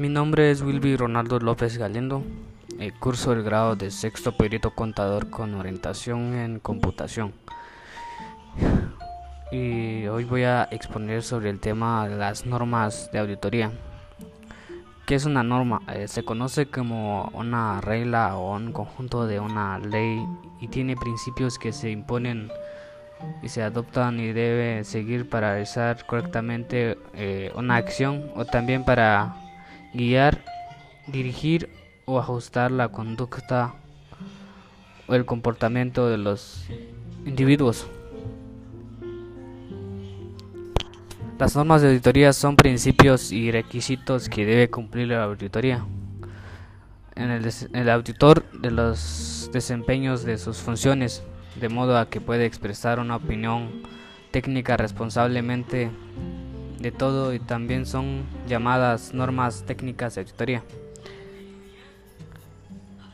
Mi nombre es Wilby Ronaldo López Galindo. Eh, curso el grado de sexto perito contador con orientación en computación. Y hoy voy a exponer sobre el tema de las normas de auditoría. ¿Qué es una norma? Eh, se conoce como una regla o un conjunto de una ley y tiene principios que se imponen y se adoptan y debe seguir para realizar correctamente eh, una acción o también para guiar, dirigir o ajustar la conducta o el comportamiento de los individuos. Las normas de auditoría son principios y requisitos que debe cumplir la auditoría. En el, auditor de los desempeños de sus funciones de modo a que puede expresar una opinión técnica responsablemente de todo y también son llamadas normas técnicas de auditoría.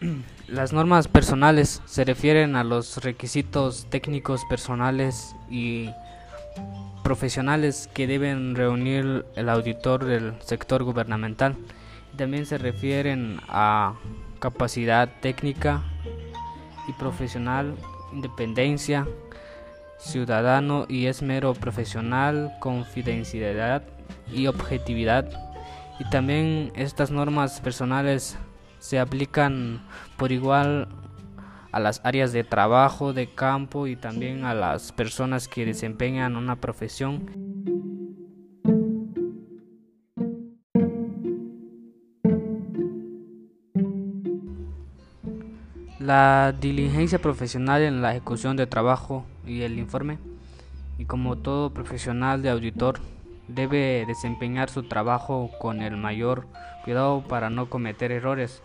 Las normas personales se refieren a los requisitos técnicos personales y profesionales que deben reunir el auditor del sector gubernamental. También se refieren a capacidad técnica y profesional independencia, ciudadano y esmero profesional, confidencialidad y objetividad. Y también estas normas personales se aplican por igual a las áreas de trabajo, de campo y también a las personas que desempeñan una profesión. La diligencia profesional en la ejecución de trabajo y el informe, y como todo profesional de auditor, debe desempeñar su trabajo con el mayor cuidado para no cometer errores,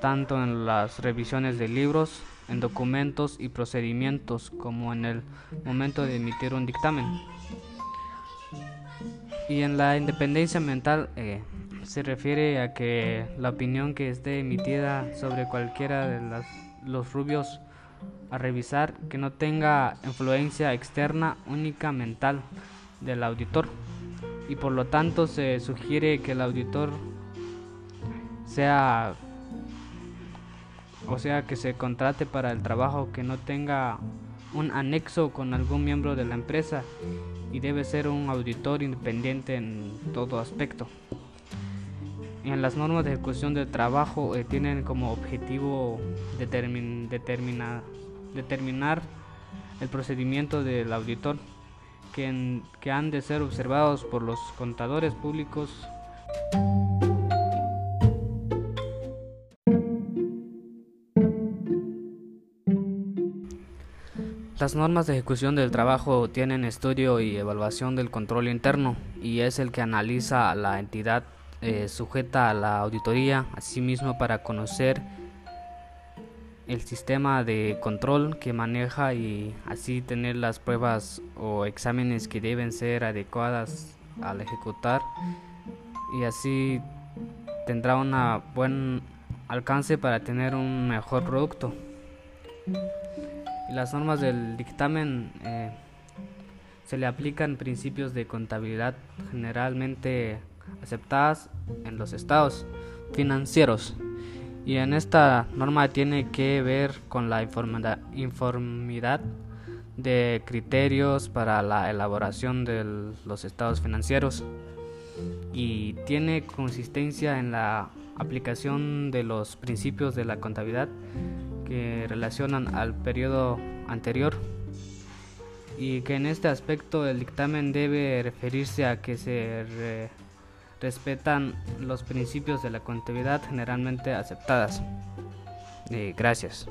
tanto en las revisiones de libros, en documentos y procedimientos, como en el momento de emitir un dictamen. Y en la independencia mental eh, se refiere a que la opinión que esté emitida sobre cualquiera de las los rubios a revisar que no tenga influencia externa única mental del auditor. Y por lo tanto se sugiere que el auditor sea o sea que se contrate para el trabajo que no tenga un anexo con algún miembro de la empresa y debe ser un auditor independiente en todo aspecto en las normas de ejecución del trabajo eh, tienen como objetivo determinar el procedimiento del auditor que, que han de ser observados por los contadores públicos. Las normas de ejecución del trabajo tienen estudio y evaluación del control interno y es el que analiza la entidad eh, sujeta a la auditoría, asimismo para conocer el sistema de control que maneja y así tener las pruebas o exámenes que deben ser adecuadas al ejecutar y así tendrá un buen alcance para tener un mejor producto. las normas del dictamen eh, se le aplican principios de contabilidad generalmente aceptadas en los estados financieros. Y en esta norma tiene que ver con la informidad de criterios para la elaboración de los estados financieros. Y tiene consistencia en la aplicación de los principios de la contabilidad que relacionan al periodo anterior. Y que en este aspecto el dictamen debe referirse a que se respetan los principios de la contabilidad generalmente aceptadas. Eh, gracias.